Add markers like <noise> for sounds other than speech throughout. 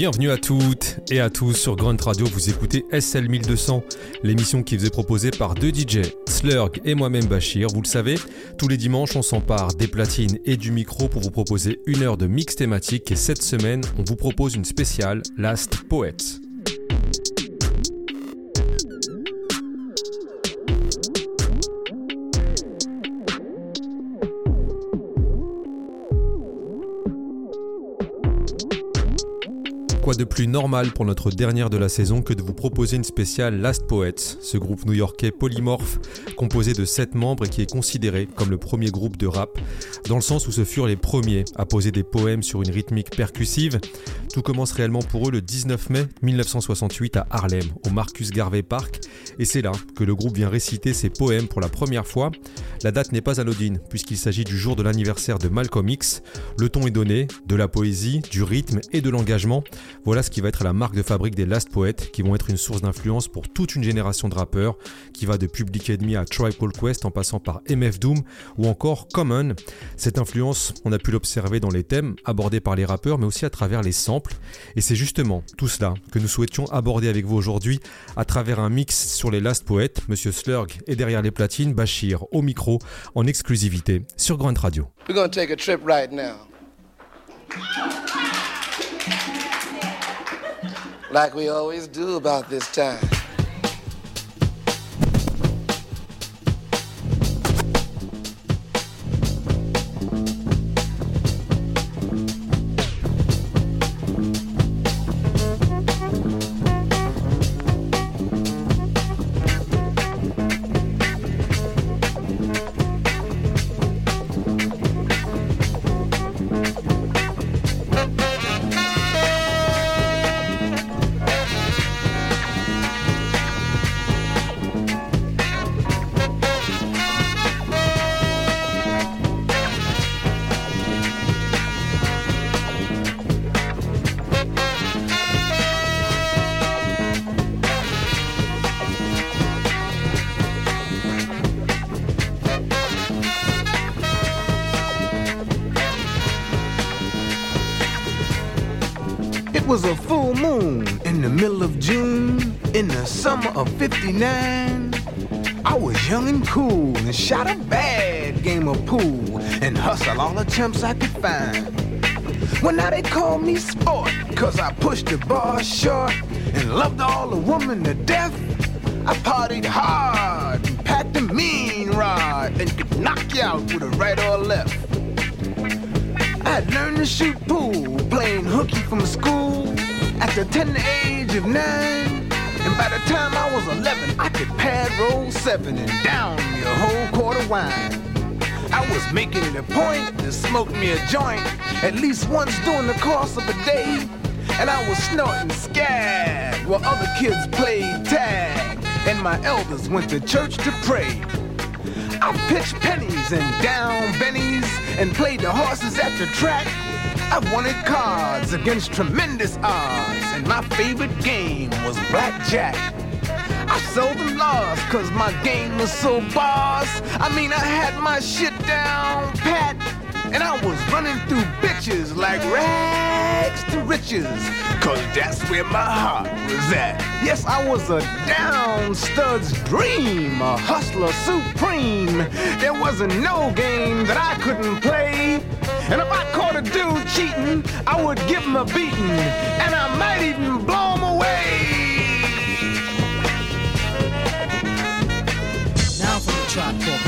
Bienvenue à toutes et à tous sur Grunt Radio, vous écoutez SL 1200, l'émission qui vous est proposée par deux DJ, Slurg et moi-même Bachir. Vous le savez, tous les dimanches on s'empare des platines et du micro pour vous proposer une heure de mix thématique et cette semaine on vous propose une spéciale Last Poet. De plus normal pour notre dernière de la saison que de vous proposer une spéciale Last Poets, ce groupe new-yorkais polymorphe composé de 7 membres et qui est considéré comme le premier groupe de rap, dans le sens où ce furent les premiers à poser des poèmes sur une rythmique percussive. Tout commence réellement pour eux le 19 mai 1968 à Harlem, au Marcus Garvey Park, et c'est là que le groupe vient réciter ses poèmes pour la première fois. La date n'est pas anodine, puisqu'il s'agit du jour de l'anniversaire de Malcolm X. Le ton est donné, de la poésie, du rythme et de l'engagement. Voilà ce qui va être la marque de fabrique des Last Poets, qui vont être une source d'influence pour toute une génération de rappeurs, qui va de Public Enemy à Tribe Quest en passant par MF Doom ou encore Common. Cette influence, on a pu l'observer dans les thèmes abordés par les rappeurs, mais aussi à travers les samples. Et c'est justement tout cela que nous souhaitions aborder avec vous aujourd'hui à travers un mix sur les Last Poets. Monsieur Slurg est derrière les platines, Bachir au micro en exclusivité sur Grunt Radio. like we always do about this time. Of June in the summer of 59. I was young and cool and shot a bad game of pool and hustled all the chumps I could find. Well, now they call me sport, cause I pushed the bar short and loved all the women to death. I partied hard and packed a mean rod and could knock you out with a right or a left. I'd learned to shoot pool, playing hooky from school at the tender age of nine. And by the time I was 11, I could pad roll seven and down me a whole quart of wine. I was making it a point to smoke me a joint at least once during the course of a day. And I was snorting scab while other kids played tag. And my elders went to church to pray. I pitched pennies and down bennies and played the horses at the track. I wanted cards against tremendous odds, my favorite game was blackjack. I seldom lost cause my game was so boss. I mean, I had my shit down pat. And I was running through bitches like rags to riches. Cause that's where my heart was at. Yes, I was a down stud's dream, a hustler supreme. There wasn't no game that I couldn't play. And if I caught a dude cheating, I would give him a beating. And I might even blow him away. Now from the Tribe Called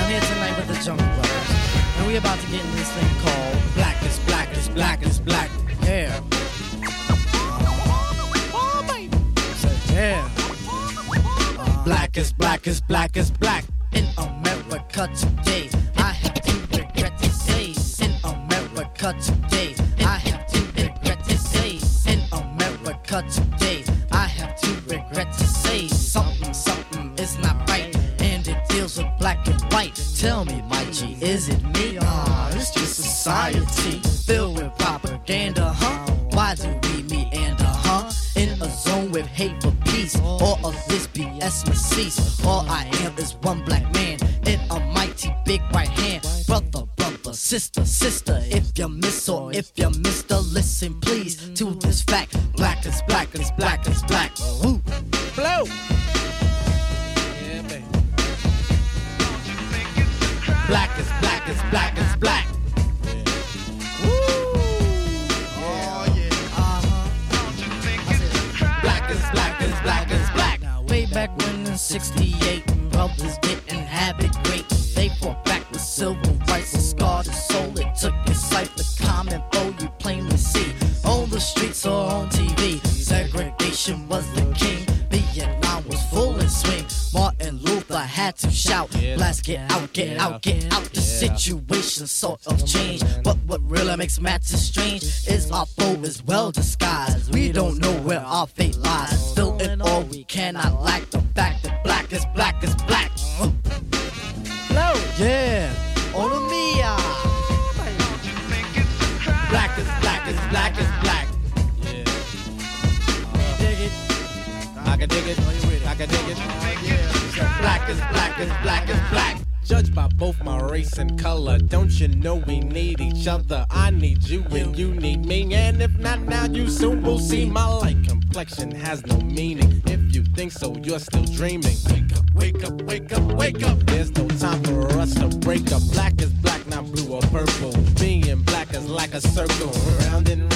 I'm here tonight with the Jungle Brothers And we're about to get in this thing called Black is Black is Black is Black Hair. Yeah. Black is black is black is black in America today. I have to regret to say in America today. Cease. There's no time for us to break up. Black is black, not blue or purple. Being black is like a circle, round and round.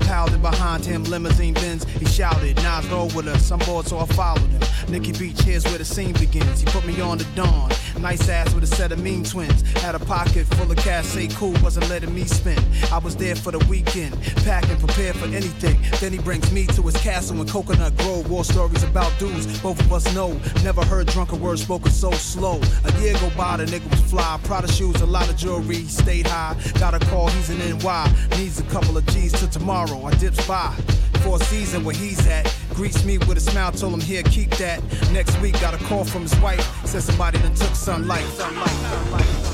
Piled in behind him. Limousine Benz, he shouted, Nas roll with us. I'm bored, so I followed him. Nikki Beach, here's where the scene begins. He put me on the dawn. Nice ass with a set of mean twins. Had a pocket full of cash, say cool, wasn't letting me spend. I was there for the weekend, packing, prepared for anything. Then he brings me to his castle in Coconut Grove. War stories about dudes both of us know. Never heard drunken words spoken so slow. A year go by, the nigga was fly. Prada shoes, a lot of jewelry, he stayed high. Got a call, he's in NY. Needs a couple of G's till tomorrow. I dips by for a season where he's at. Greets me with a smile, told him here, keep that. Next week, got a call from his wife. Said somebody done took sunlight. sunlight, sunlight,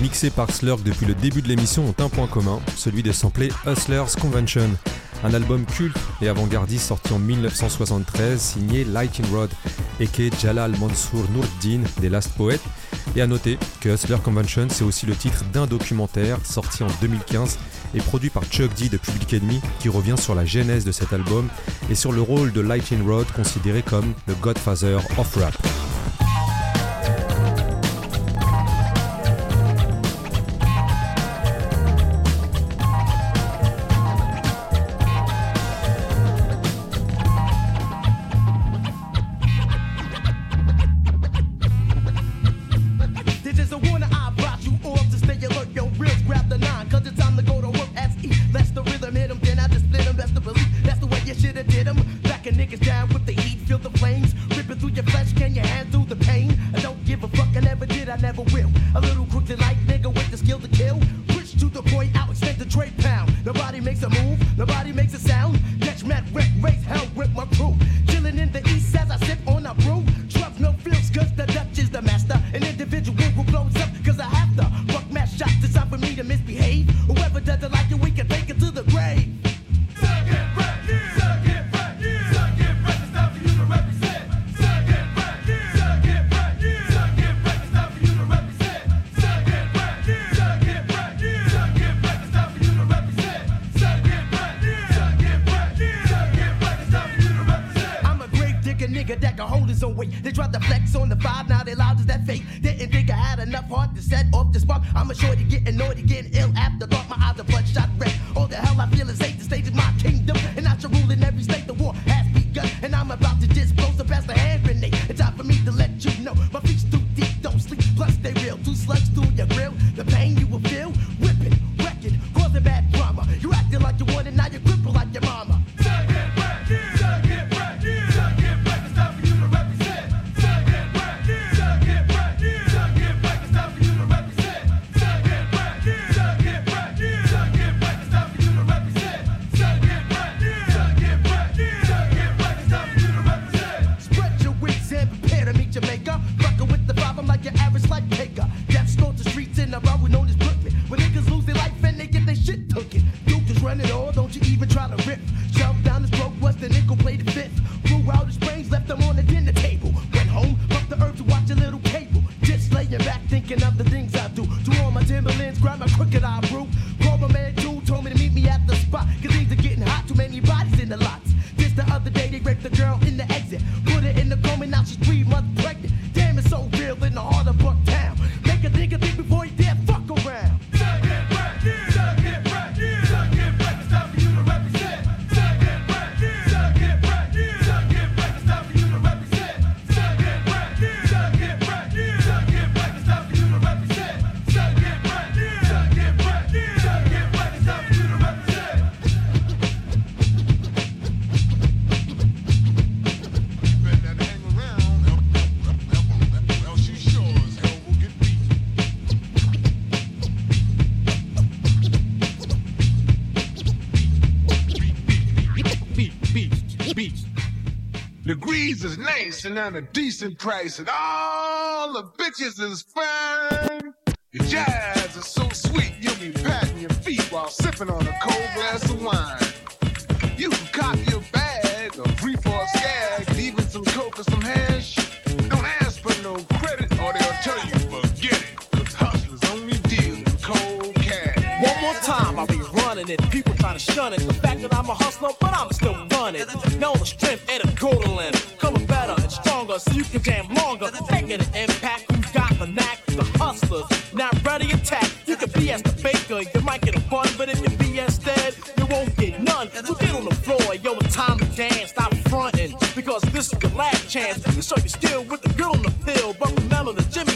mixés par Slurk depuis le début de l'émission ont un point commun, celui de sampler Hustlers Convention, un album culte et avant-gardiste sorti en 1973 signé Lightning Rod, aka Jalal Mansour Nourdin des Last Poets. Et à noter que Hustler Convention c'est aussi le titre d'un documentaire sorti en 2015 et produit par Chuck D de Public Enemy qui revient sur la genèse de cet album et sur le rôle de Lightning Rod considéré comme le Godfather of Rap. Is nice and at a decent price, and all the bitches is fine.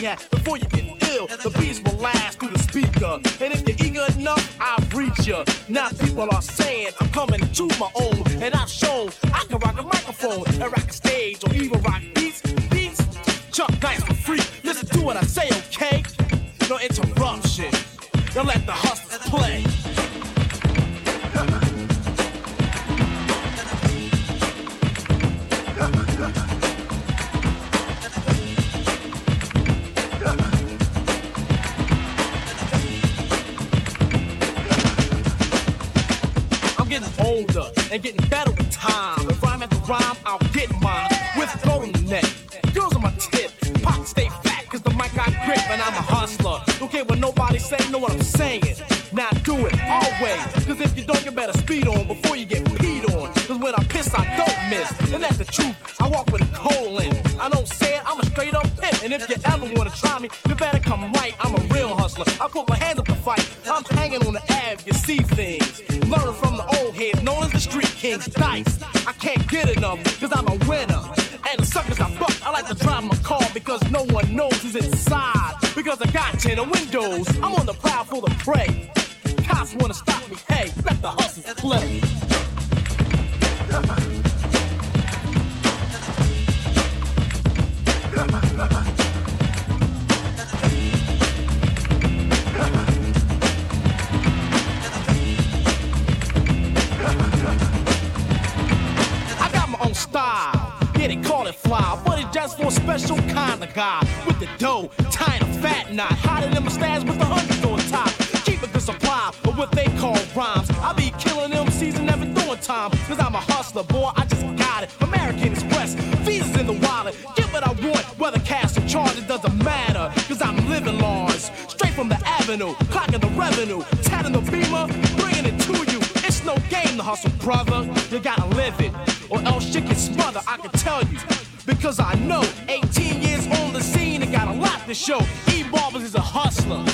Before you get ill. The beast will last through the speaker. And if you're eager enough, I'll reach you. Now people are saying I'm coming to my own. And I've shown I can rock a microphone and rock a stage or even rock beats. Beats, Chuck Nice for free. Listen to what I say, okay? No interruption. Now let the hustlers play. And getting better with time. If rhyme after rhyme, I'll get mine with golden neck. Girls on my tip, pockets stay fat cause the mic got grip and I'm a hustler. Don't care what nobody say, know what I'm saying. Now do it always, cause if you don't, you better speed on before you get peed on. Cause when I piss, I don't miss. And that's the truth, I walk with a coal in. I don't say it, I'm a straight up pimp. And if you ever wanna try me, you better come right. I'm a real hustler. I put my hands up to fight. I'm hanging on the Ave, you see things. Kings. Dice, I can't get enough, cause I'm a winner. And the suckers I fuck, I like to drive my car because no one knows who's inside. Because I got 10 of windows, I'm on the prowl for the prey. Cops wanna stop me, hey, let the hustlers play. Style. Yeah, they call it fly, but it's just for a special kind of guy. With the dough, tying a fat knot, hiding in my stash with the hundreds on top. Keep a good supply of what they call rhymes. I be killing them season, never doing time. Cause I'm a hustler, boy, I just got it. American Express, visas in the wallet. Get what I want, whether cash or charge, it doesn't matter. Cause I'm living large, straight from the avenue, clocking the revenue, tatting the beamer, bringing it to you. It's no game to hustle, brother. You gotta live it, or else you get smothered. I can tell you, because I know. 18 years on the scene and got a lot to show. E Barbers is a hustler.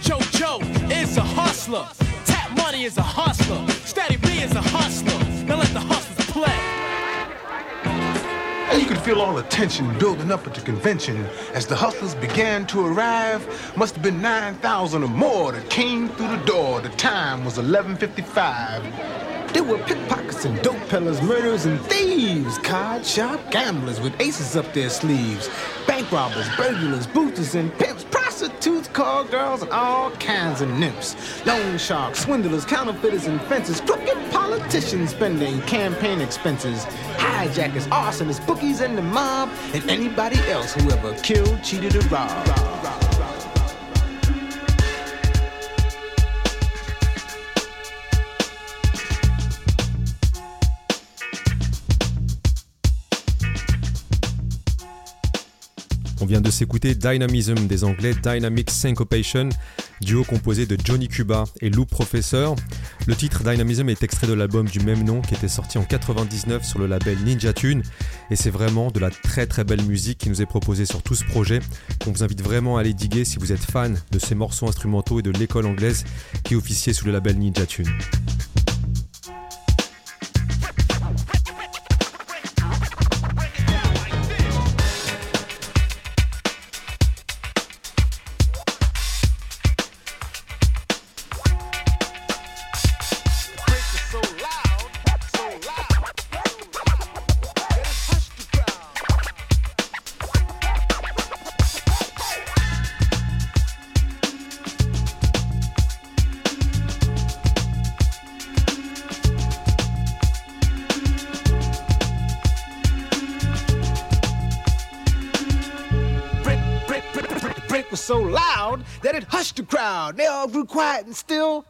Joe Joe is a hustler. Tap Money is a hustler. Steady B is a hustler. Now let the hustlers play. And you could feel all the tension building up at the convention as the hustlers began to arrive. Must have been 9,000 or more that came through the door. The time was 11:55. There were pickpockets and dope peddlers, murderers and thieves, card shop gamblers with aces up their sleeves, bank robbers, burglars, booters and pimps, prostitutes, call girls, and all kinds of nymphs. Loan sharks, swindlers, counterfeiters, and fences, crooked politicians spending campaign expenses, hijackers, arsonists, bookies, and the mob, and anybody else who ever killed, cheated, or robbed. Vient de s'écouter Dynamism des Anglais Dynamic Syncopation, duo composé de Johnny Cuba et Lou Professor. Le titre Dynamism est extrait de l'album du même nom qui était sorti en 99 sur le label Ninja Tune et c'est vraiment de la très très belle musique qui nous est proposée sur tout ce projet qu'on vous invite vraiment à aller diguer si vous êtes fan de ces morceaux instrumentaux et de l'école anglaise qui officiait sous le label Ninja Tune. Quiet and still.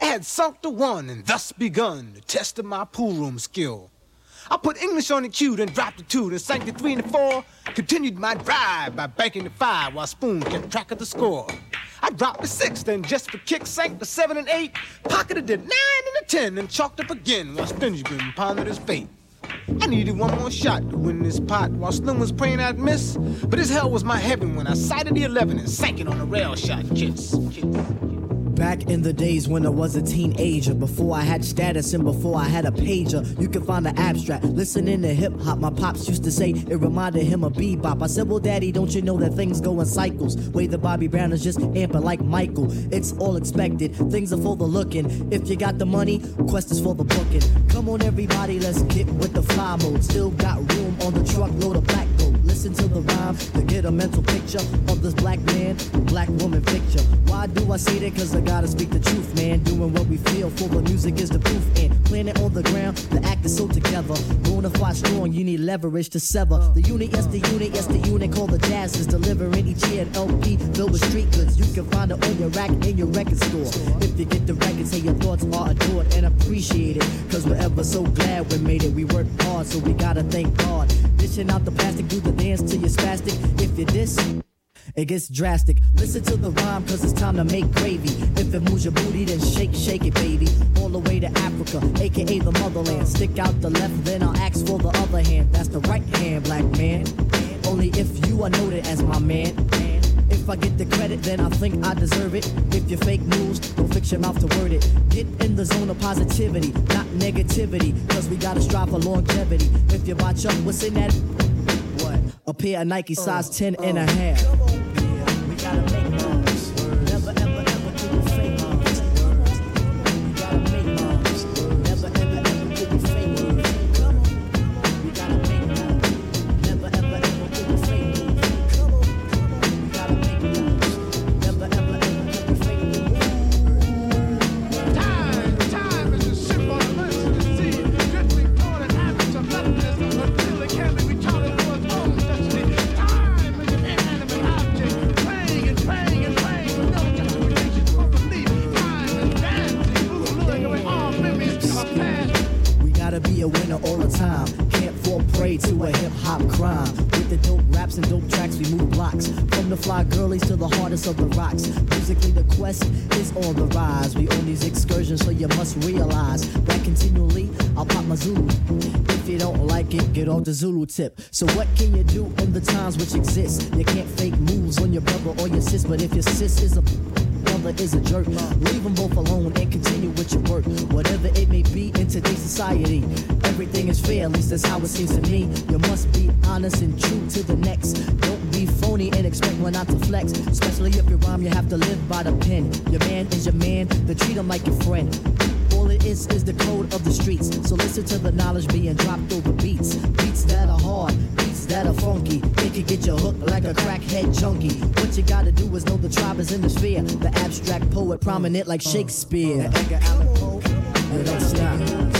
I had sunk to one and thus begun the test of my pool room skill. I put English on the cue, then dropped the two, then sank the three and the four. Continued my drive by banking the five while Spoon kept track of the score. I dropped the six, then just for kicks sank the seven and eight. Pocketed the nine and the ten, and chalked up again while Stingyman pondered his fate. I needed one more shot to win this pot while Slim was praying I'd miss. But as hell was my heaven when I sighted the 11 and sank it on a rail shot kiss. Back in the days when I was a teenager, before I had status and before I had a pager, you can find the abstract. Listening to hip hop, my pops used to say it reminded him of bebop. I said, Well, daddy, don't you know that things go in cycles? Way the Bobby Brown is just amping like Michael. It's all expected, things are for the looking. If you got the money, quest is for the booking. Come on, everybody, let's get with the fly mode. Still got room on the truckload of black. Listen to the rhyme to get a mental picture of this black man, black woman picture. Why do I say that? Cause I gotta speak the truth, man. Doing what we feel for the music is the proof. And planet on the ground, the act is so together. Bona fide strong, you need leverage to sever. The unit, yes, the unit, yes, the unit called the jazz is delivering each year an LP filled with street goods. You can find it on your rack in your record store. If you get the record, say your thoughts are adored and appreciated. Cause we're ever so glad we made it. We worked hard, so we gotta thank God. Dishing out the plastic, do the dance till you're spastic. If you diss, it gets drastic. Listen to the rhyme, cause it's time to make gravy. If it moves your booty, then shake, shake it, baby. All the way to Africa, aka the motherland. Stick out the left, then I'll ask for the other hand. That's the right hand, black man. Only if you are noted as my man. If I get the credit, then I think I deserve it. If you fake news, don't fix your mouth to word it. Get in the zone of positivity, not negativity. Cause we gotta strive for longevity. If you botch up, what's in that? A pair of Nike size 10 and a half. Tip. So what can you do in the times which exist? You can't fake moves on your brother or your sis, but if your sis is a brother is a jerk. Leave them both alone and continue with your work. Whatever it may be in today's society, everything is fair, at least that's how it seems to me. You must be honest and true to the next. Don't be phony and expect one not to flex. Especially if you rhyme, you have to live by the pen. Your man is your man, then treat him like your friend. All it is is the code of the streets. So listen to the knowledge being dropped prominent like uh, Shakespeare. Uh, Edgar Yeah, don't stop.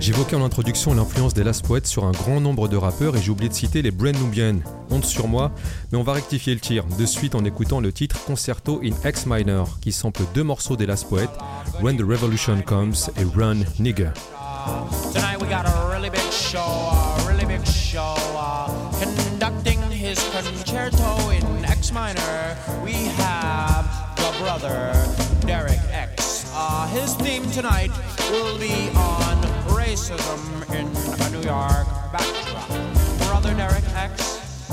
J'évoquais en introduction l'influence des Last Poets sur un grand nombre de rappeurs et j'ai oublié de citer les Brand Nubian. Honte sur moi, mais on va rectifier le tir de suite en écoutant le titre Concerto in X Minor qui sample deux morceaux des Last Poets, When the Revolution Comes et Run Nigga. Tonight we got a really big show, a really big show. Uh, conducting his concerto in X minor, we have brother Derek X. Uh, his theme tonight will be on racism in a New York backdrop. Brother Derek X.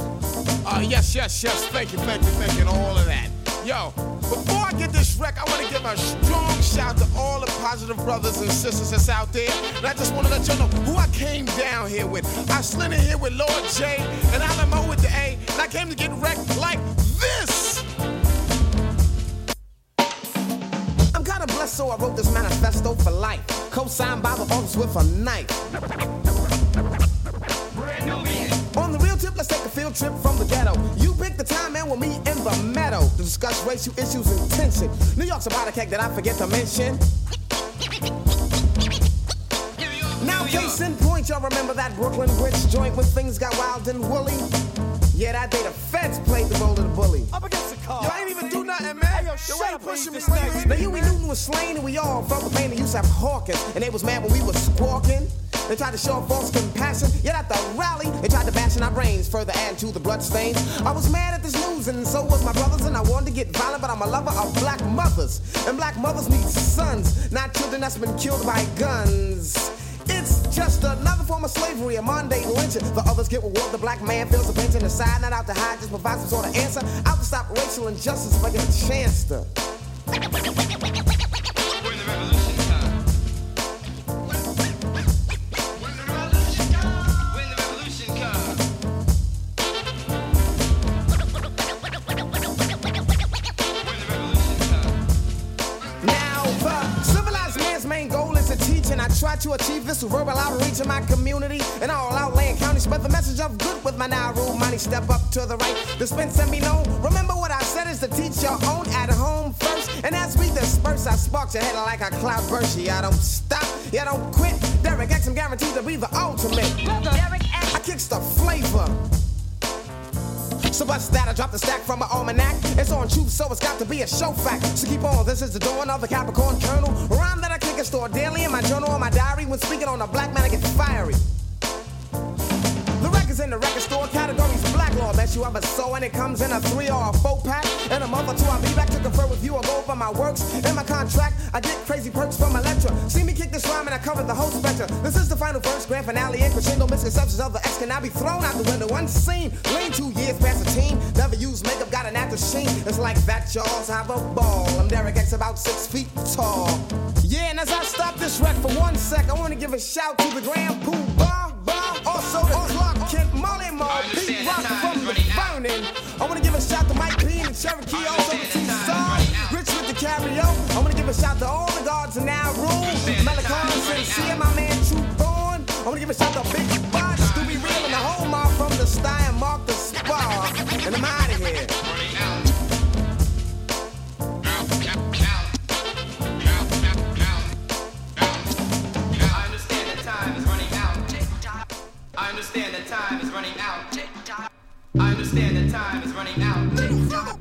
Uh, yes, yes, yes. Thank you, thank you, thank you, and all of that. Yo, before I get this wreck, I want to give a strong shout to all the positive brothers and sisters that's out there. And I just want to let you know who I came down here with. I slid in here with Lord J and Alamo with the A, and I came to get wrecked like this. So I wrote this manifesto for life. Co-signed by the office with a knife. On the real tip, let's take a field trip from the ghetto. You pick the time and we'll meet in the meadow to discuss racial issues and tension. New York's about a cake that I forget to mention. Now, case in point, y'all remember that Brooklyn Grits joint when things got wild and woolly? Yeah, that day the feds played the role of the bully. Up against the car. Yo, I ain't even do nothing, man. yo, shut you up, pushing me Reeves, like next. Now Huey Newton was slain and we all felt the pain to have hawking. And they was mad when we was squawking. They tried to show false compassion, yet at the rally, they tried to bash in our brains, further add to the bloodstains. I was mad at this news, and so was my brothers, and I wanted to get violent, but I'm a lover of black mothers. And black mothers need sons, not children that's been killed by guns. Just another form of slavery, a Monday lynching. The others get reward, the black man feels the pinch and decide not out to hide, just provide some sort of answer. To stop racial injustice if I get a chance to. To achieve this verbal outreach in my community and all outland counties. Spread the message of good with my now rule money. Step up to the right, dispense and be known. Remember what I said is to teach your own at home first. And as we disperse, I spark your head like a cloud burst. Yeah, I don't stop, yeah, I don't quit. Derek X, I'm guaranteed to be the ultimate. Derek X. I kicks the flavor. So what's that? I dropped the stack from my almanac. It's on truth, so it's got to be a show fact. So keep on, this is the dawn of the Capricorn Colonel. Rhyme that I store daily in my journal or my diary. When speaking on a black man, I get fiery. The records in the record store law. Best you ever saw, and it comes in a three or a four pack. In a month or two, I'll be back to confer with you and go over my works and my contract. I get crazy perks from my lecture. See me kick this rhyme and I cover the whole spectrum. This is the final verse, grand finale, and crescendo. Misconceptions of the X can now be thrown out the window unseen. Lean two years past the team. Never use makeup, got an active sheen. It's like that, y'all's have a ball. I'm Derek X, about six feet tall. Yeah, and as I stop this wreck for one sec, I want to give a shout to the Grand poo bar, Bar. Also the Clark Kent Molly Mall, Cherokee, also the two stars. Rich with the carry I want to give a shout to all the guards in our room. Melicon, Sincere, my man True Thorn. I want to give a shout to Big Boss, Scooby Real, and the whole mob from the Stein, Mark the Spar. And I'm outta here. I understand the time is running out of here. I understand the time is running out.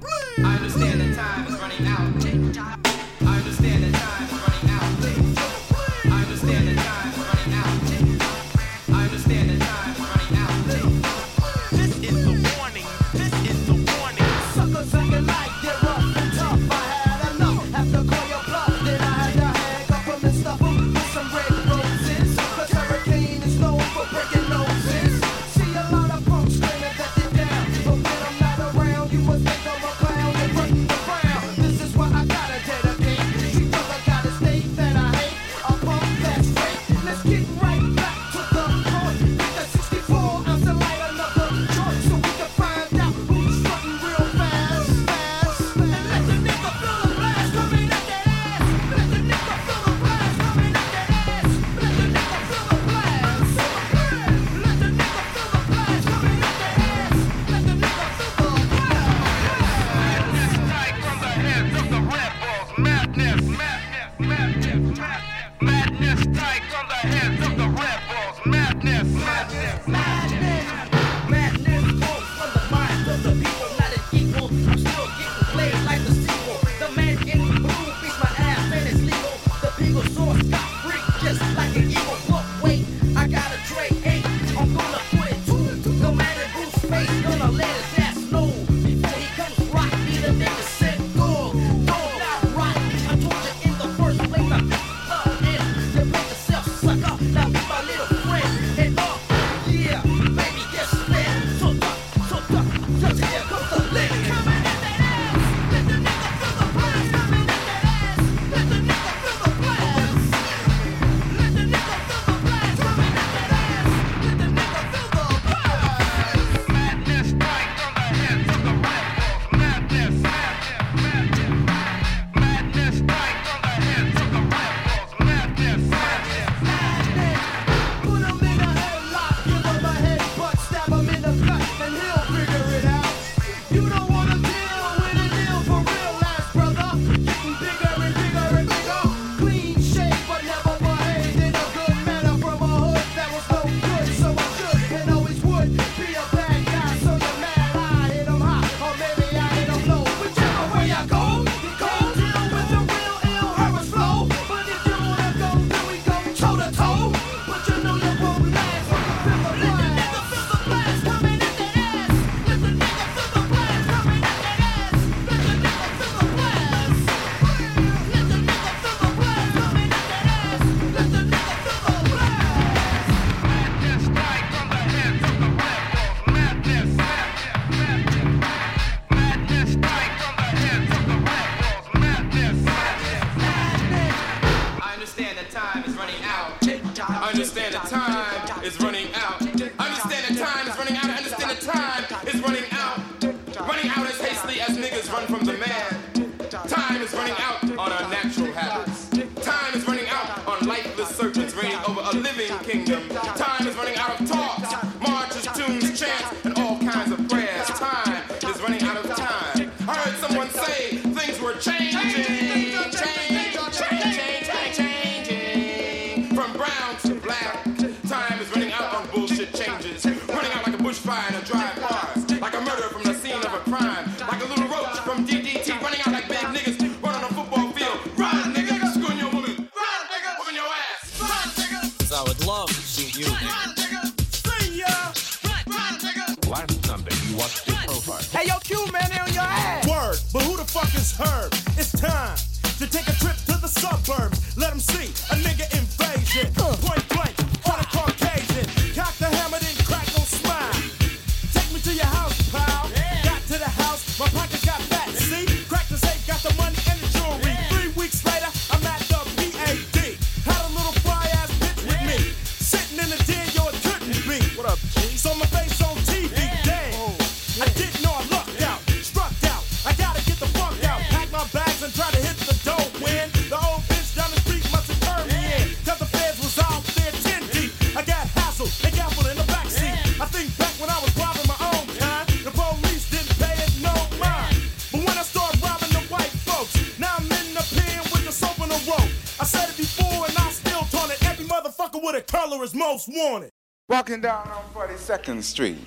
Most wanted. Walking down on 42nd Street.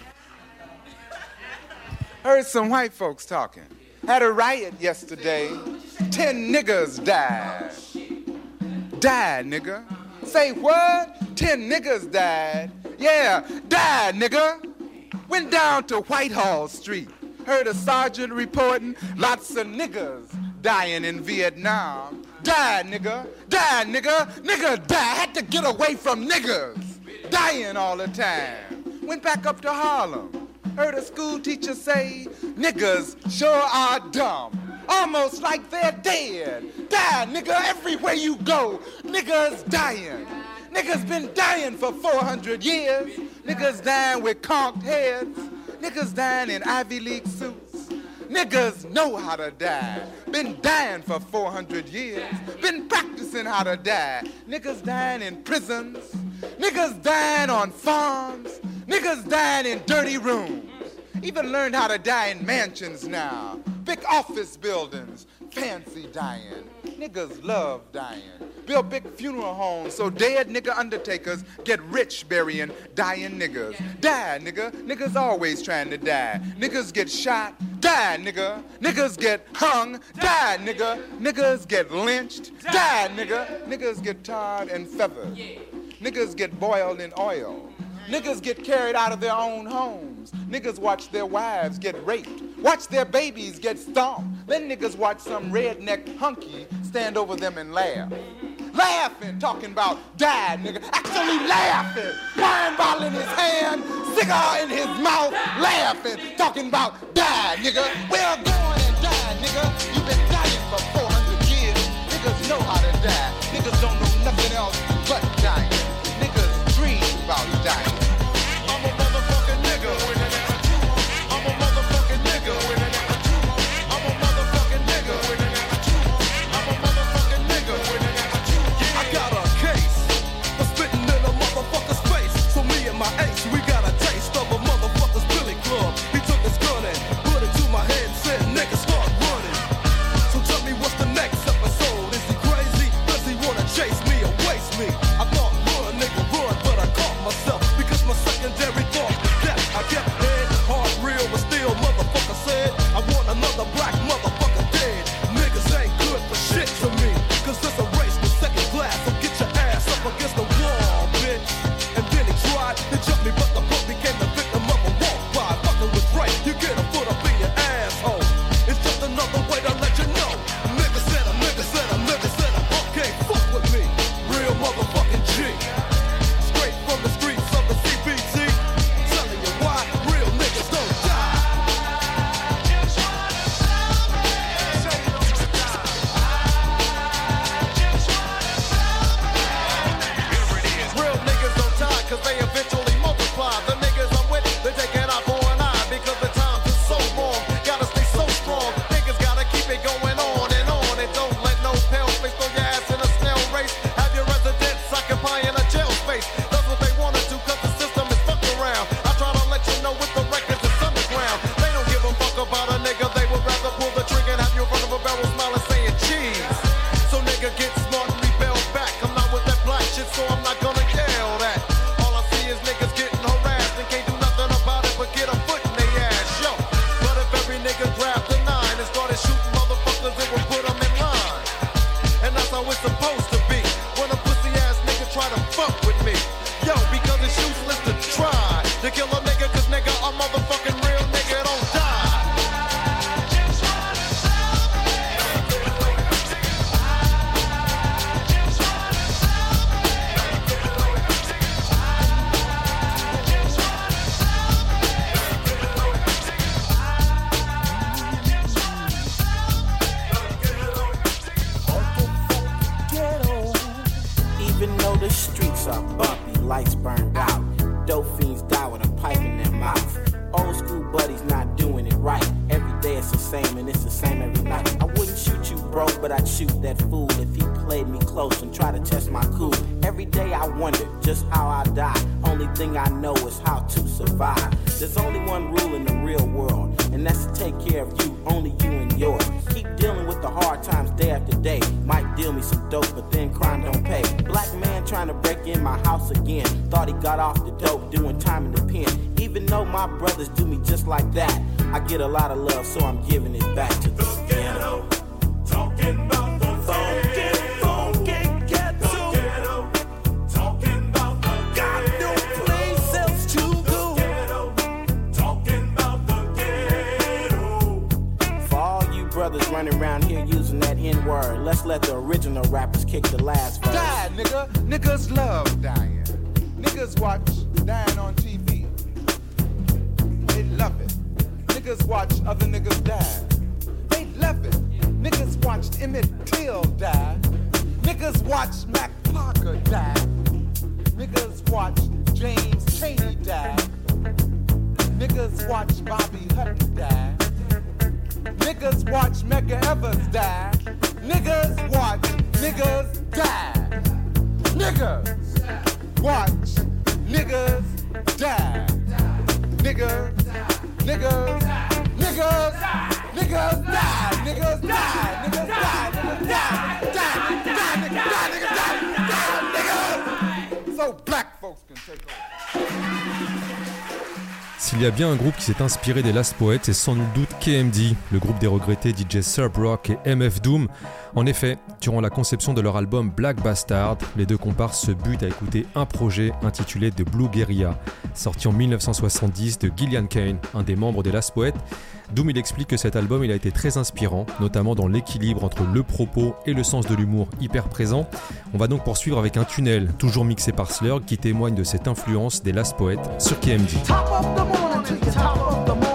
Heard some white folks talking. Had a riot yesterday. Ten niggas died. Died, nigga. Say what? Ten niggas died. Yeah, died, nigga. Went down to Whitehall Street. Heard a sergeant reporting lots of niggas dying in Vietnam. Died, nigga. Died, nigga. Nigga died. Had to get away from niggas. Dying all the time. Went back up to Harlem. Heard a school teacher say, niggas sure are dumb. Almost like they're dead. Die, nigga, everywhere you go. Niggas dying. Niggas been dying for 400 years. Niggas dying with conked heads. Niggas dying in Ivy League suits. Niggas know how to die. Been dying for 400 years. Been practicing how to die. Niggas dying in prisons. Niggas dying on farms. Niggas dying in dirty rooms. Even learned how to die in mansions now. Big office buildings. Fancy dying. Niggas love dying. Build big funeral homes so dead nigga undertakers get rich burying dying niggas. Die, nigga. Niggas always trying to die. Niggas get shot. Die, nigga. Niggas get hung. Die, nigga. Niggas get lynched. Die, nigga. Niggas get tarred and feathered. Niggas get boiled in oil. Niggas get carried out of their own homes. Niggas watch their wives get raped. Watch their babies get stomped. Then niggas watch some redneck hunky stand over them and laugh. Laughing, talking about die, nigga. Actually laughing. Wine bottle in his hand, cigar in his mouth, laughing, talking about die, nigga. We're going and die, nigga. You've been dying for 400 years. Niggas know how to die. Niggas don't know nothing else but dying. Niggas dream about dying. The streets are bumpy, lights burned out. Dope fiends die with a pipe in their mouth. Old school buddies not doing it right. Every day it's the same and it's the same every night. I wouldn't shoot you, bro, but I'd shoot that fool if he played me close and tried to test my cool. Every day I wonder just how I die. Only thing I know is how to survive. There's only one rule in the real world, and that's to take care of you, only you and yours. Keep dealing with the hard times day after day. Might deal me some dope, but then crime don't pay. Black man trying to break in my house again. Thought he got off the dope, doing time in the pen. Even though my brothers do me just like that, I get a lot of love, so I'm giving it back to the ghetto. Talking about the ghetto. Talking about the got no place else to go. Talking about the ghetto. For all you brothers running around here using that N word, let's let the original rappers kick the last verse. Die, nigga. Niggas love dying. Niggas watch dying on TV. They love it. Niggas watch other niggas die. They love it. Niggas watched Emmett Till die. Niggas watch Mack Parker die. Niggas watch James Chaney die. Niggas watch Bobby Hutton die. Niggas watch Medgar Evers die. Niggas watch niggas die. Niggas watch niggas die. Niggas, niggas, niggas, niggas die. Niggas die. Niggas die. Niggas die. Die. Die. Niggas die. Niggas die. Die. Niggas. So black folks can take over. S'il y a bien un groupe qui s'est inspiré des Last Poets, c'est sans nul doute KMD, le groupe des regrettés DJ Surb Rock et MF Doom. En effet, durant la conception de leur album Black Bastard, les deux comparses se butent à écouter un projet intitulé The Blue Guerilla, sorti en 1970 de Gillian Kane, un des membres des Last Poets. Doom il explique que cet album il a été très inspirant, notamment dans l'équilibre entre le propos et le sens de l'humour hyper présent. On va donc poursuivre avec un tunnel, toujours mixé par Slurg, qui témoigne de cette influence des Last Poets sur KMD. Morning to the top of the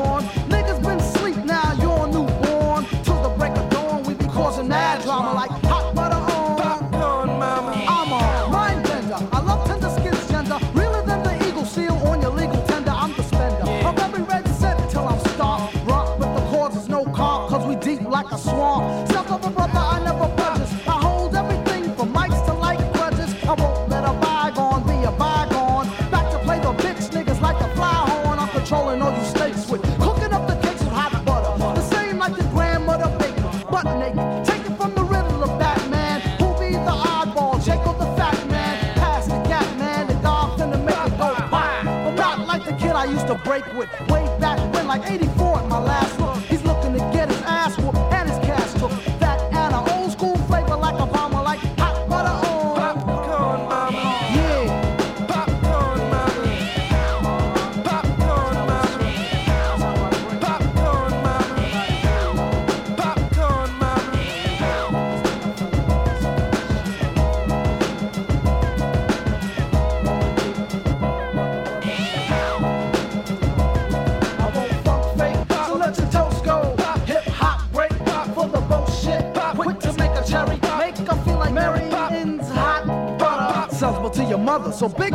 your mother, so big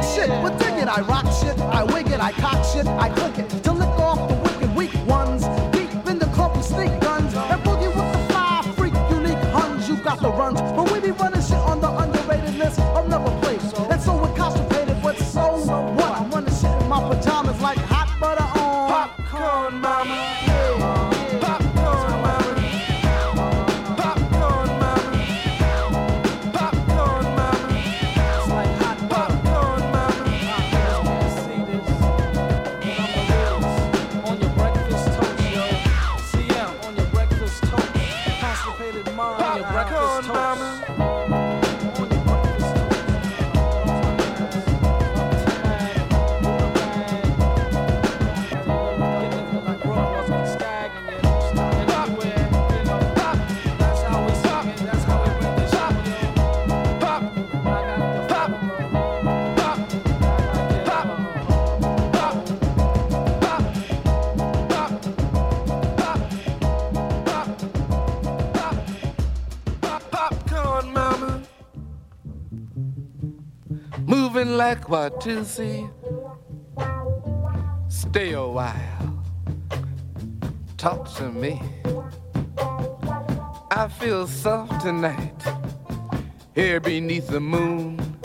like Watusi. Stay a while, talk to me. I feel soft tonight, here beneath the moon.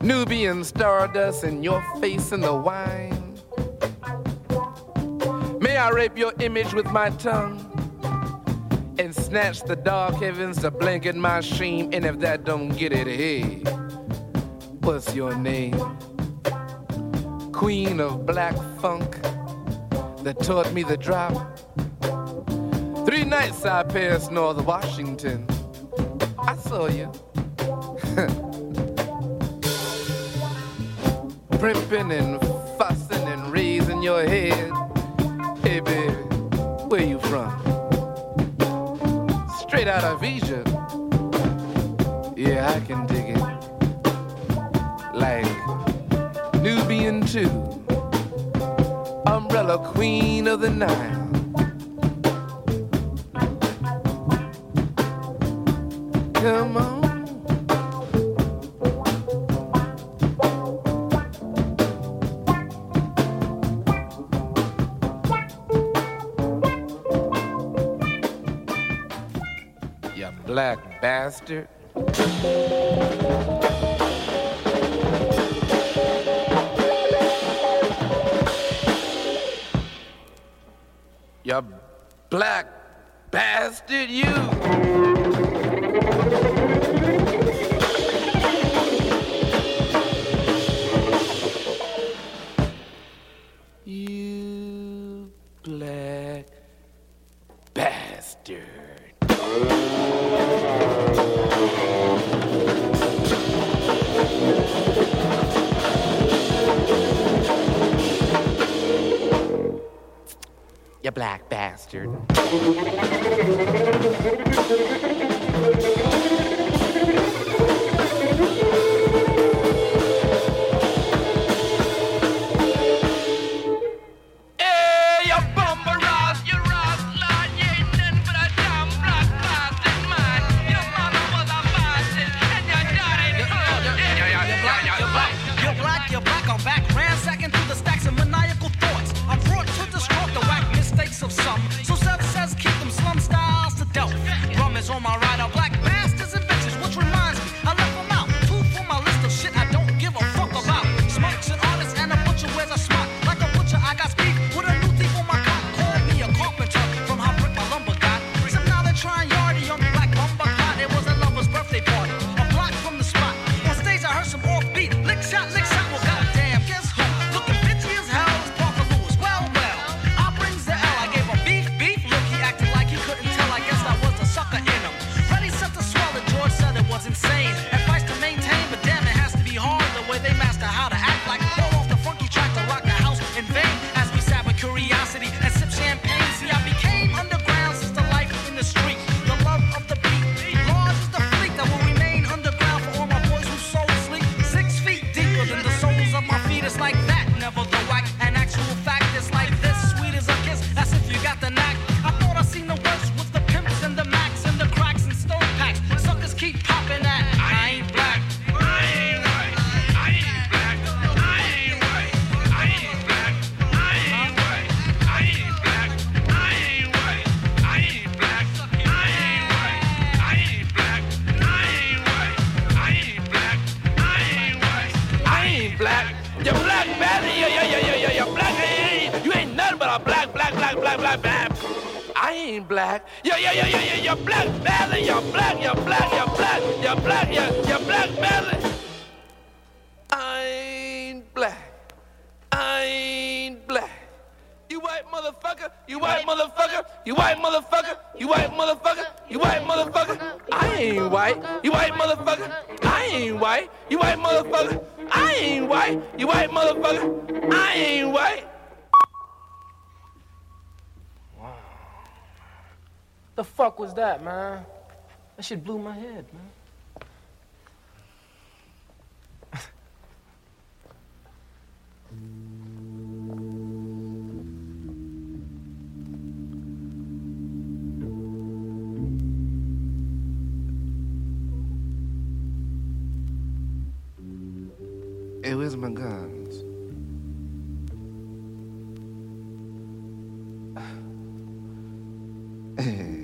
Nubian stardust in your face in the wine. May I rape your image with my tongue and snatch the dark heavens to blanket my shame. And if that don't get it, hey. What's your name? Queen of black funk that taught me the drop. Three nights I passed north Washington. I saw you. <laughs> Primping and fussing and raising your head. Hey, baby, where you from? Straight out of Asia. Yeah, I can dig it like Nubian too, umbrella queen of the Nile. Come on. You black bastard. You black bastard, you! black. Yeah, yeah, yeah, yeah, yeah, you're black, Melly. You're black, you're black, you're black, you're black, you're, you're black, Melly. I ain't black. I ain't black. You white motherfucker, you white motherfucker, you white motherfucker, you white motherfucker, you white motherfucker. I ain't white, you white motherfucker. I ain't white, you white motherfucker. I ain't white, you white motherfucker. I ain't white. The fuck was that, man? That shit blew my head, man. Hey, where's my guns? Hey. <sighs> <sighs>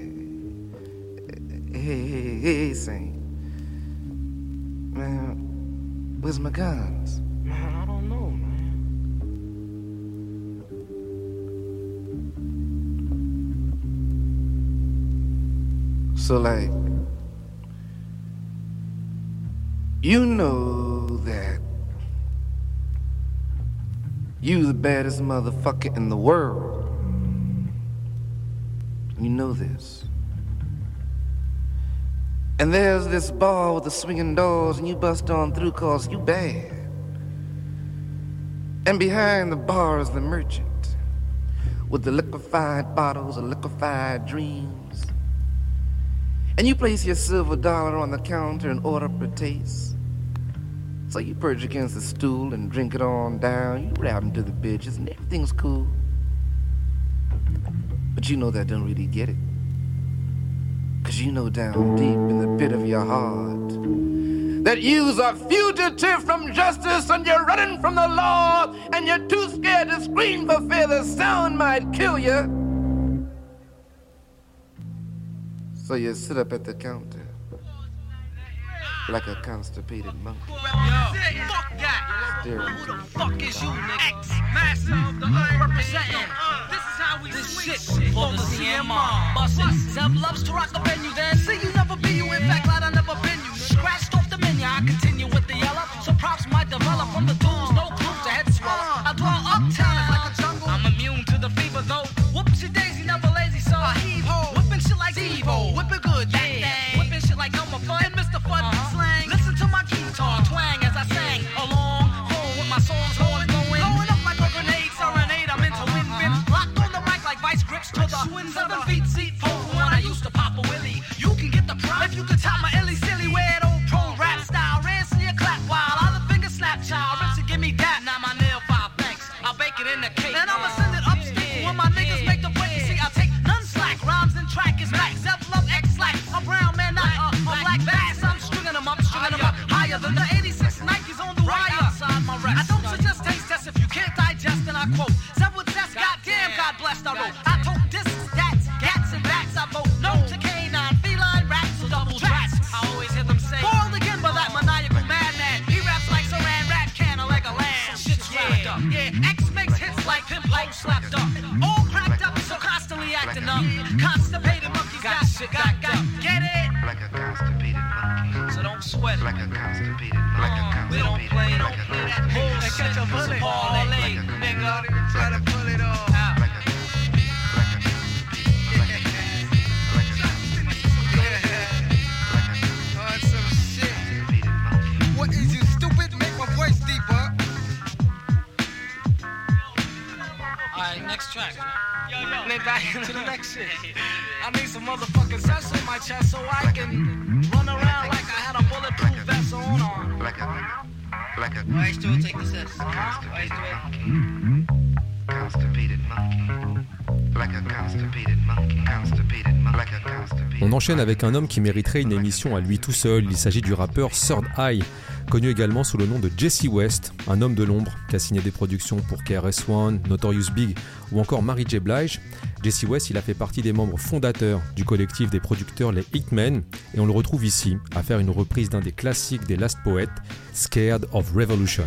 Hey, hey, hey, hey, Man, where's my guns? Man, I don't know, man. So, like, you know that you the baddest motherfucker in the world. You know this. And there's this bar with the swinging doors, and you bust on through cause you bad. And behind the bar is the merchant with the liquefied bottles of liquefied dreams. And you place your silver dollar on the counter and order per taste. So you perch against the stool and drink it on down. You rap into the bitches and everything's cool. But you know that don't really get it. Cause you know down deep in the pit of your heart that you's a fugitive from justice and you're running from the law and you're too scared to scream for fear the sound might kill you. So you sit up at the counter like a constipated monkey. Yo, fuck that. Staring Who the fuck is you, nigga? X, master of the hood, representing. This is how we this shit for the CMR. Bustin', Zeb loves to rock a venue, then see you never be you. In fact, glad I never been you. Scratched off the menu, I continue with the yellow. So props might develop from the tools, next track. Yo, yo. And then back into the next shit. I need some motherfucking zest in my chest so I can run around like I had a bulletproof vest on. on. Like a, like a Why still take the? Why still constipated monkey. Constipated On enchaîne avec un homme qui mériterait une émission à lui tout seul. Il s'agit du rappeur Third Eye, connu également sous le nom de Jesse West, un homme de l'ombre qui a signé des productions pour KRS-One, Notorious Big ou encore Mary J. Blige. Jesse West, il a fait partie des membres fondateurs du collectif des producteurs les Hitmen et on le retrouve ici à faire une reprise d'un des classiques des Last Poets, Scared of Revolution.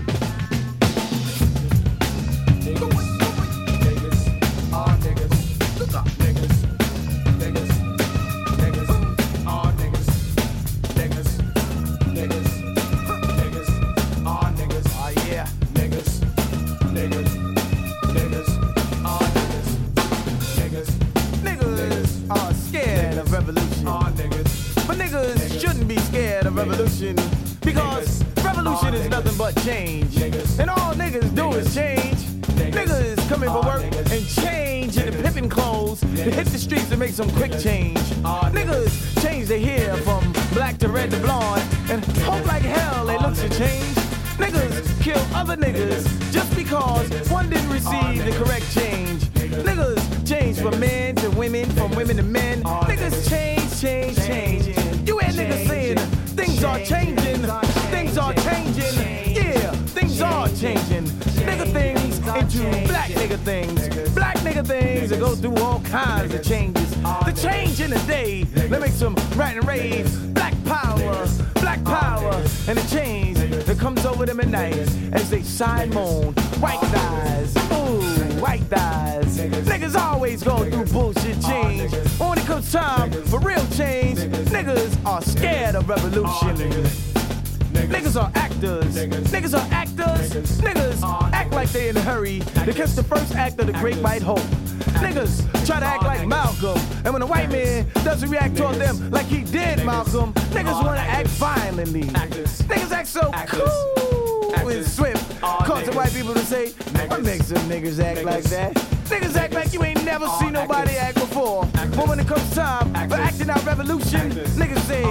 Through all kinds of changes. The change in the day that makes them rant and rave. Black power, black power, and the change that comes over them at night as they and moan. White thighs, ooh, white thighs. Niggas always go through bullshit change. When it comes time for real change, niggas are scared of revolution. Niggas are actors. Niggas are actors. Niggas act like they in a hurry to catch the first act of the Great White Hope. Niggas try to act like Malcolm, and when a white man doesn't react toward them like he did Malcolm, niggas wanna act violently. Niggas act so cool and swift, causing white people to say, "What makes them niggas act like that?" Niggas act like you ain't never seen nobody act before. But when it comes time for acting out revolution, niggas say,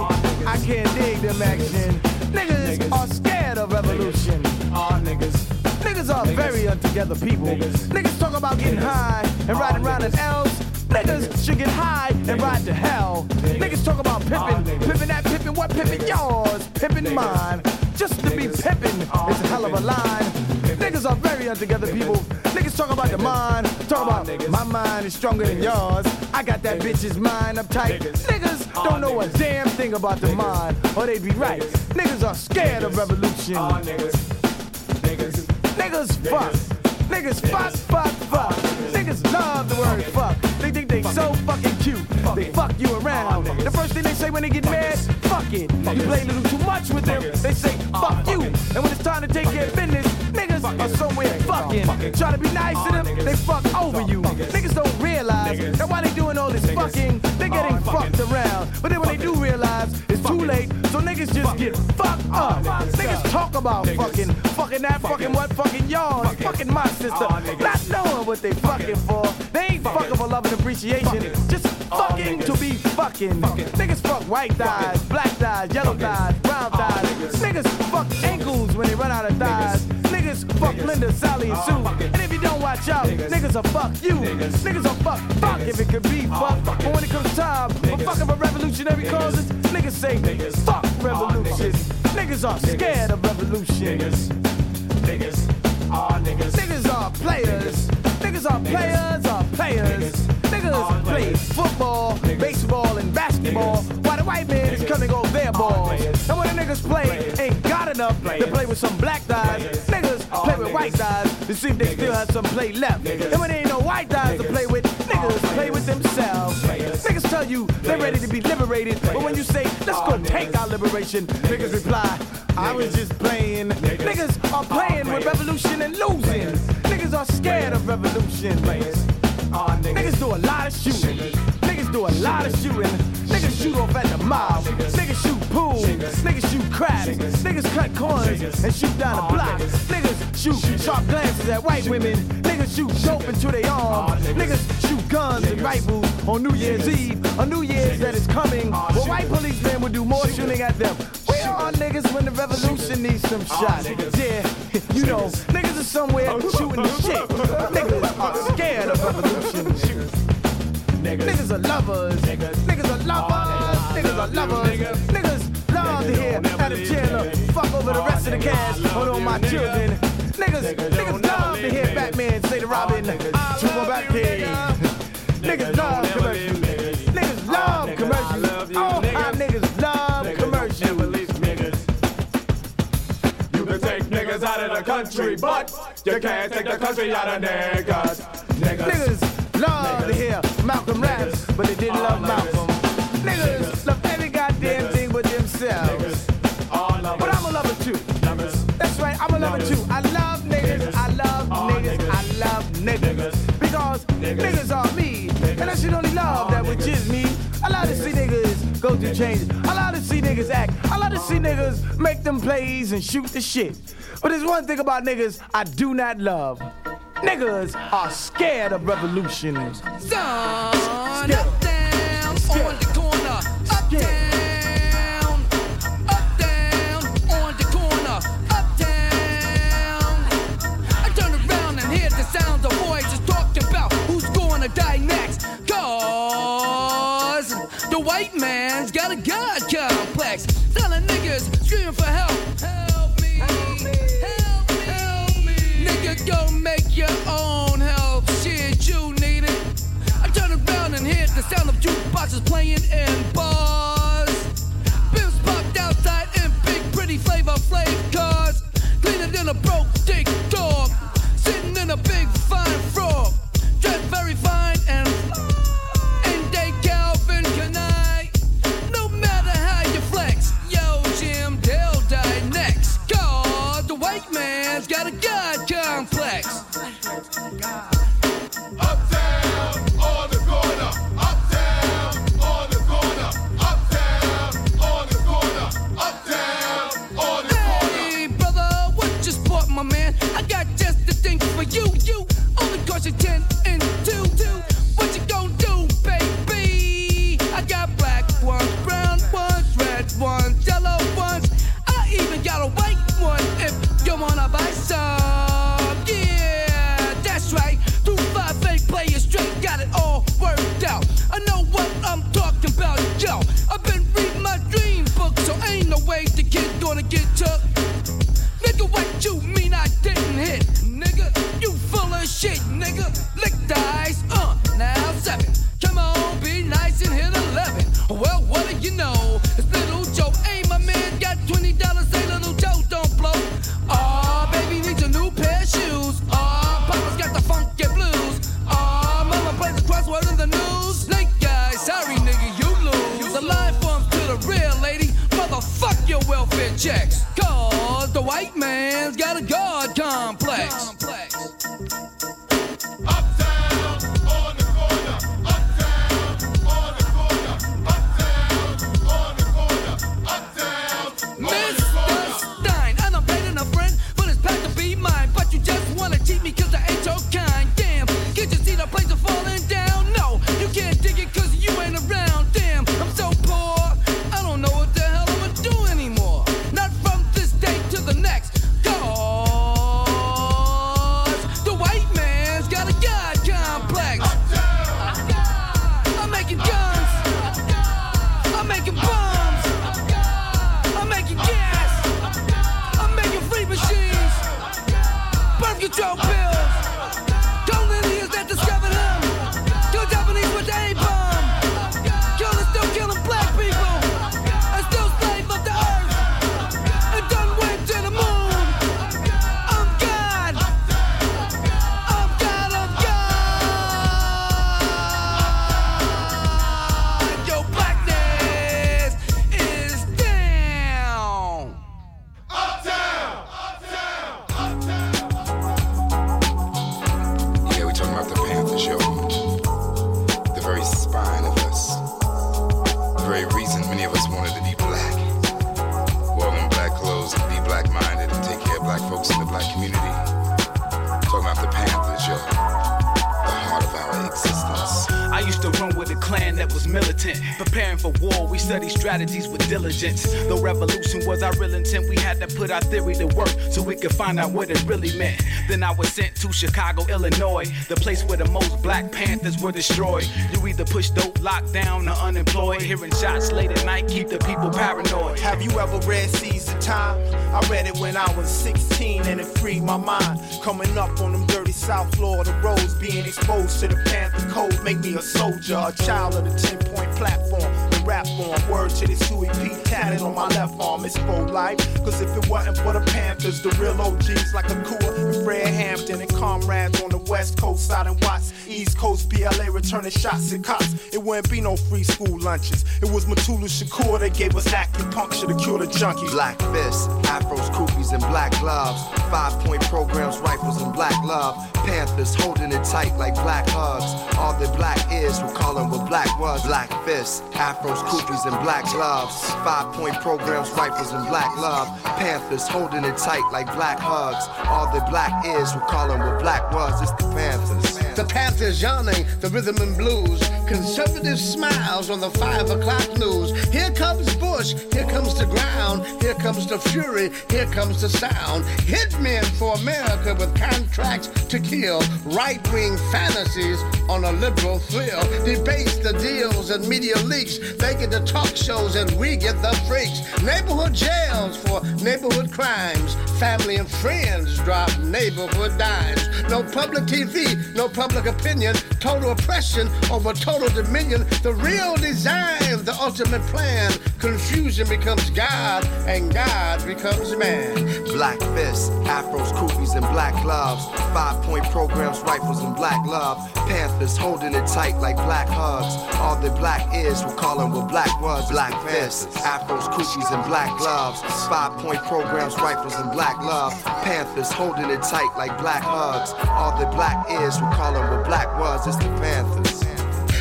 I can't dig them action. Niggas are scared of revolution. All niggas. Niggas are very untogether people. Niggas. Talk about getting high and riding around in L's. Niggas should get high and ride to hell. Niggas. Talk about pimping, pimping that, pimping what, pimping? Yours, pimping mine. Just to be pimping is a hell of a line. Niggas. Are very untogether people. Niggas talk about the mind, talk about my mind is stronger than yours. I got that bitch's mind uptight. Niggas. Don't know a damn thing about the mind, or they'd be right. Niggas. Are scared of revolution. Niggas fuck. Niggas fuck, fuck, fuck. Niggas love the word fuck. They think they so fucking cute. They fuck you around. The first thing they say when they get mad, fuck it. You play a little too much with them, they say fuck you. And when it's time to take care of business, niggas are somewhere fucking. Try to be nice to them, they fuck over you. Niggas don't realize that while they doing all this fucking, they getting fucked around. But then when they do realize, it's too late, so niggas just get fucked up. Niggas talk about fucking, fucking that, fucking what, fucking y'all, fucking my sister. Not knowing what they fucking for. They ain't fucking for love and appreciation. Just fucking to be fucking. Niggas fuck white thighs, black thighs, yellow thighs, brown thighs. Niggas. Fuck ankles when they run out of thighs. Niggas fuck Linda, Sally, and Sue. And if you don't watch out, niggas. will fuck you. Niggas. Will fuck fuck if it could be fuck. But when it. comes time for fucking for revolutionary causes, niggas say fuck revolution. Niggas are scared of revolution. Niggas. Are niggas. Niggas are players. Niggas. Are players are players. Niggas play football, baseball, and basketball while the white man is coming on their balls. And when the niggas play, ain't got enough to play with some black guys. Niggas white guys to see if they still have some play left. And when there ain't no white guys to play with, niggas play with themselves. Niggas tell you they're ready to be liberated, but when you say, let's go take our liberation, niggas reply, I was just playing. Niggas are playing with revolution and losing. Niggas are scared of revolution. Niggas do a lot of shooting. Niggas do a lot of shooting. Niggas shoot off at the mouth. Niggas shoot pool. Niggas shoot craps. Niggas cut corners and shoot down the block. Niggas shoot sharp glances at white women. Niggas shoot dope into their arms. Niggas shoot guns and rifles on New Year's Eve. On New Year's that is coming. Well, white policemen would do more shooting at them. We are niggas when the revolution needs some shots. Yeah, you know, niggas are somewhere shooting the shit. Niggas are scared of revolution. Niggas are lovers. Niggas are lovers. Niggas are lovers. Oh, niggas love to hear Adam Chandler fuck over the rest of the oh, cast Hold on my children. Niggas, niggas love to hear Batman say to oh, Robin, "Shoot my back day." Niggas love commercials. Niggas love commercials. All my niggas love commercials. You can take niggas out of the country, but you can't take the country out of niggas. Niggas. Love to hear Malcolm raps, but they didn't love Malcolm. Niggas love every goddamn thing but themselves. But I'm a lover too. That's right, I'm a lover too. I love niggas, I love niggas, I love niggas. Because niggas are me, and I should only love that which is me. I love to see niggas go through changes. I love to see niggas act. I love to see niggas make them plays and shoot the shit. But there's one thing about niggas I do not love. Niggas are scared of revolution. Son, up, down, on the corner, up, down, up, down, on the corner, up, down. I turn around and hear the sounds of voices talking about who's gonna die next. Cause the white man's got a God complex. Telling niggas screaming bosses playing in bars. Chicago, Illinois, the place where the most black panthers were destroyed. You either push dope, locked down, or unemployed. Hearing shots late at night keep the people paranoid. Have you ever read Seize the Time? I read it when I was 16 and it freed my mind. Coming up on them dirty South Florida roads, being exposed to the Panther Code, make me a soldier, a child of the 10 point platform. Word to this Huey P tatted on my left arm. It's pro life, cause if it wasn't for the Panthers, the real OGs like Akua and Fred Hampton and comrades on the West Coast, side and Watts, East Coast, BLA returning shots at cops. It wouldn't be no free school lunches. It was Mutulu Shakur that gave us acupuncture to cure the junkie. Black fists, afros, kufis, and black gloves. Five point programs, and black love. Panthers holding it tight like black hugs. All that black is, we call them what black was. Black fists, afros, kufis, and black gloves. Five point programs, rifles, and black love. Panthers holding it tight like black hugs. All that black is, we call them what black was. It's the Panthers. The Panthers yawning, the rhythm and blues. Conservative smiles on the five o'clock news. Here comes Bush, here comes the ground, here comes the fury, here comes the sound. Hitmen for America with contracts to kill. Right wing fantasies on a liberal thrill. Debates, the deals, and media leaks. They get the talk shows and we get the freaks. Neighborhood jails for neighborhood crimes. Family and friends drop neighborhood dimes. No public TV, no public opinion. Total oppression over total dominion. The real design, the ultimate plan. Confusion becomes God, and God becomes man. Black fists, afros, kufis, and black gloves. Five point programs, rifles, and black love. Panthers holding it tight like black hugs. All that black is, we call them what black was. Black fists, afros, kufis, and black gloves. Five point programs, rifles, and black love. Panthers holding it tight like black hugs. All that black is, we call them what black was. It's the Panthers.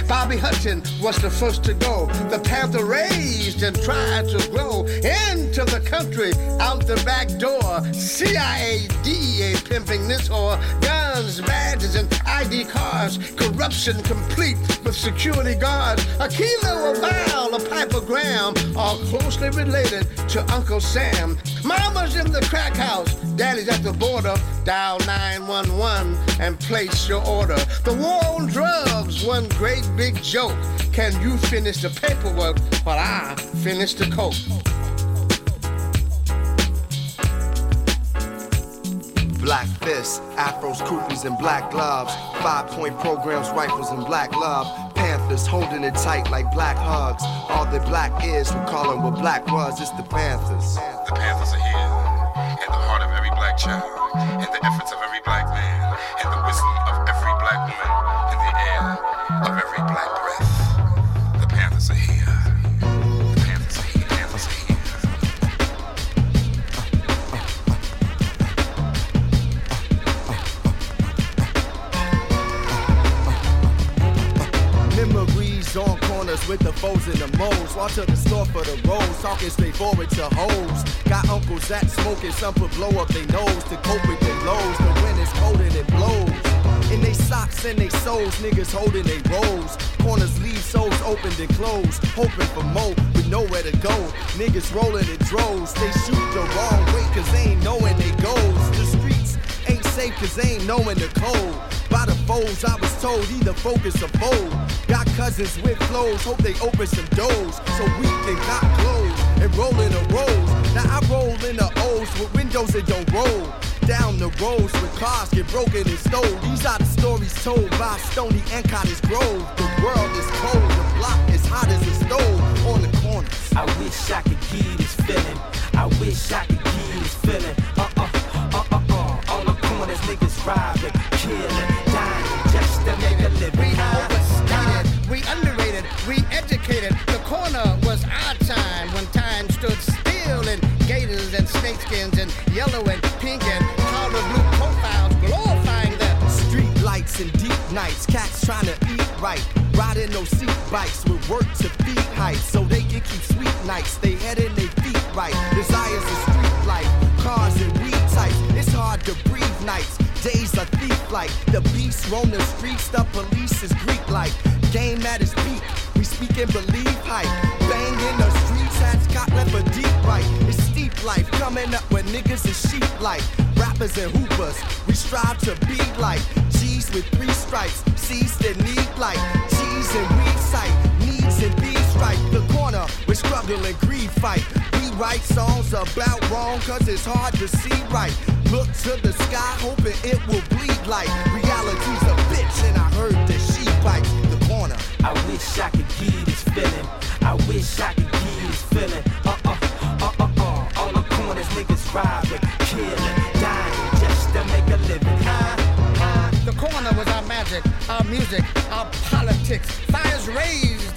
Bobby Hutton was the first to go. The Panther raised and tried to grow into the country out the back door. CIA, DEA pimping this whore. Guns, badges, and ID cards. Corruption complete with security guards. A kilo, a vial, a pipe of gram. All closely related to Uncle Sam. Mama's in the crack house. Daddy's at the border. Dial 911 and place your order. The war on drugs, one great big joke. Can you finish the paperwork while I finish the coke? Black fists, afros, kufis, and black gloves. Five point programs, rifles, and black love. Panthers holding it tight like black hugs. All that black is, we call them what black was. It's the Panthers. The Panthers are here, in the heart of every black child, in the efforts of every black man, in the wisdom of every black woman, in the air of every black breath. With the moles. Walk to the store for the rolls, talking straight forward to hoes. Got uncles that smoking, some put blow up their nose to cope with the lows. The wind is cold and it blows. In they socks and they souls, niggas holding they rolls. Corners leave souls opened and closed, hoping for more with nowhere to go. Niggas rolling in droves, they shoot the wrong way cause they ain't knowing they goes. The streets ain't safe cause they ain't knowing the code. Foes, I was told either focus or fold. Got cousins with flows, hope they open some doors so we can cop clothes and roll in the rolls. Now I roll in the O's with windows that don't roll. Down the roads with cars get broken and stole. These are the stories told by Stony and Cottage Grove. The world is cold, the block is hot as a stove on the corners. I wish I could give this feeling. I wish I could give this feeling. Uh uh, uh uh uh. On the corners, niggas robbing, killing, make. We overstated, we underrated, we educated. The corner was our time when time stood still in gators and snakeskins and yellow and pink and powder blue profiles glorifying the Street lights and deep nights, cats trying to eat right. Riding those seat bikes with work to feed heights so they can keep sweet nights. They head in their feet right. Desires a street life, cars and weed types. It's hard to breathe nights. Days are thief like the beast roam the streets. The police is Greek like game at its peak. We speak and believe hype. Bang in the streets, hats got left a deep right. It's steep life coming up when niggas is sheep like rappers and hoopers. We strive to be like G's with three stripes. C's that need like G's and weed sight. Needs and bees right. The corner with struggle and greed fight. We write songs about wrong cause it's hard to see right. Look to the sky hoping it will bleed like reality's a bitch and I heard that she bites the corner. I wish I could give this feeling. I wish I could give this feeling. Uh uh, uh uh uh. On the corners, niggas robbing, killing, dying just to make a living. Huh? The corner was our magic, our music, our politics. Fires raised as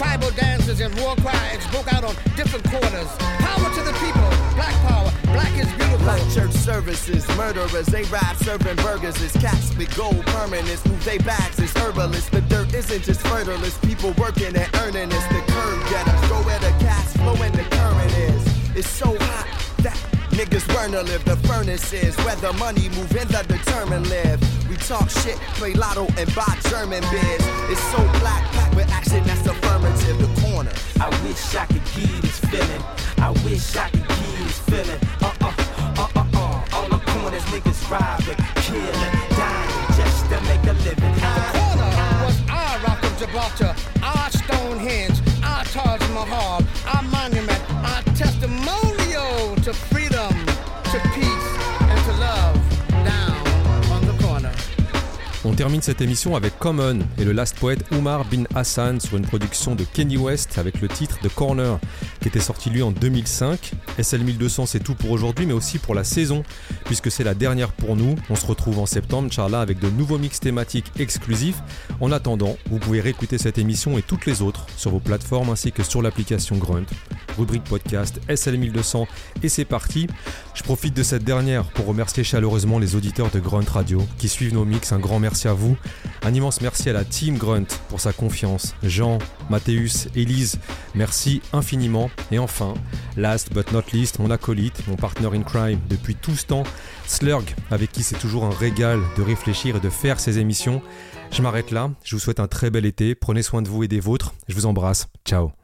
tribal dances and war cries broke out on different corners. Power to the people, black power, black is beautiful. Church services, murderers, they rap serving burgers. It's cats with gold permanents, move they bags, it's herbalists. The dirt isn't just fertile, people working and earning. It's the curve getters, go where the cash flow and the current is. It's so hot niggas burn to live. The furnace is where the money move and the determined live. We talk shit, play lotto, and buy German beers. It's so black packed with action that's affirmative. The corner. I wish I could give this feeling. I wish I could give this feeling. Uh uh, uh uh uh. On the corners, niggas robbing, killing, dying just to make a living. The corner was our Rock of Gibraltar, our Stonehenge, our Taj Mahal, termine cette émission avec Common et le last poète Umar bin Hassan sur une production de Kenny West avec le titre The Corner qui était sorti lui en 2005. SL 1200 c'est tout pour aujourd'hui mais aussi pour la saison puisque c'est la dernière pour nous. On se retrouve en septembre, Charla, avec de nouveaux mix thématiques exclusifs. En attendant, vous pouvez réécouter cette émission et toutes les autres sur vos plateformes ainsi que sur l'application Grunt. Rubrique podcast SL 1200 et c'est parti. Je profite de cette dernière pour remercier chaleureusement les auditeurs de Grunt Radio qui suivent nos mix. Un grand merci à vous. Un immense merci à la team Grunt pour sa confiance. Jean, Mathéus, Élise, merci infiniment. Et enfin, last but not least, mon acolyte, mon partner in crime depuis tout ce temps, Slurg, avec qui c'est toujours un régal de réfléchir et de faire ces émissions. Je m'arrête là. Je vous souhaite un très bel été. Prenez soin de vous et des vôtres. Je vous embrasse. Ciao.